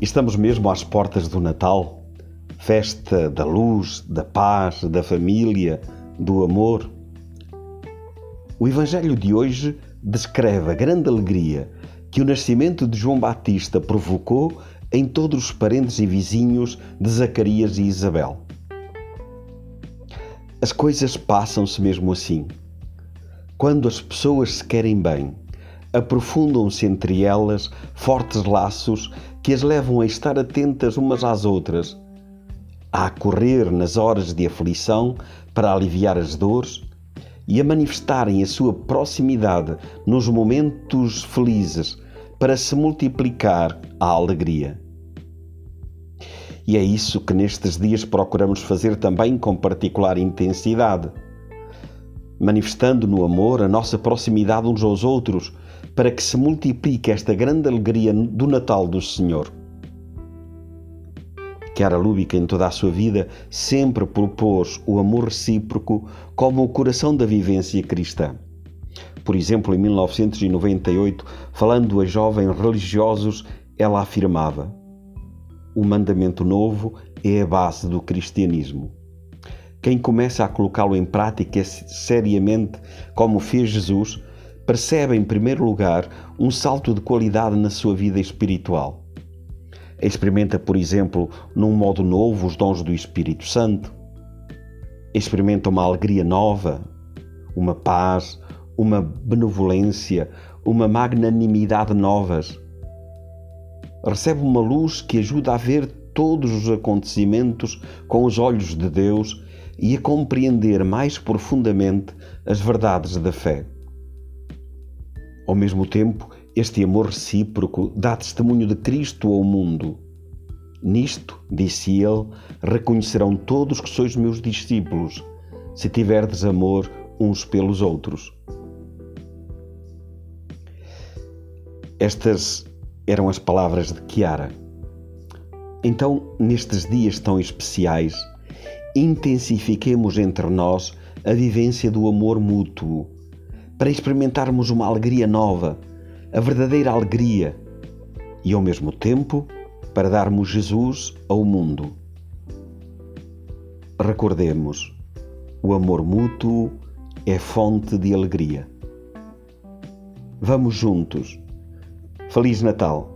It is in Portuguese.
Estamos mesmo às portas do Natal, festa da luz, da paz, da família, do amor. O Evangelho de hoje descreve a grande alegria que o nascimento de João Batista provocou em todos os parentes e vizinhos de Zacarias e Isabel. As coisas passam-se mesmo assim. Quando as pessoas se querem bem, aprofundam-se entre elas fortes laços que as levam a estar atentas umas às outras, a correr nas horas de aflição para aliviar as dores e a manifestarem a sua proximidade nos momentos felizes para se multiplicar a alegria. E é isso que nestes dias procuramos fazer também com particular intensidade, manifestando no amor a nossa proximidade uns aos outros para que se multiplique esta grande alegria do Natal do Senhor. Chiara Lúbica, em toda a sua vida, sempre propôs o amor recíproco como o coração da vivência cristã. Por exemplo, em 1998, falando a jovens religiosos, ela afirmava: O mandamento novo é a base do cristianismo. Quem começa a colocá-lo em prática seriamente, como fez Jesus, percebe, em primeiro lugar, um salto de qualidade na sua vida espiritual. Experimenta, por exemplo, num modo novo os dons do Espírito Santo. Experimenta uma alegria nova, uma paz, uma benevolência, uma magnanimidade novas. Recebe uma luz que ajuda a ver todos os acontecimentos com os olhos de Deus e a compreender mais profundamente as verdades da fé. Ao mesmo tempo, este amor recíproco dá testemunho de Cristo ao mundo. Nisto, disse ele, reconhecerão todos que sois meus discípulos, se tiverdes amor uns pelos outros. Estas eram as palavras de Chiara. Então, nestes dias tão especiais, intensifiquemos entre nós a vivência do amor mútuo para experimentarmos uma alegria nova, a verdadeira alegria, e ao mesmo tempo para darmos Jesus ao mundo. Recordemos, o amor mútuo é fonte de alegria. Vamos juntos. Feliz Natal!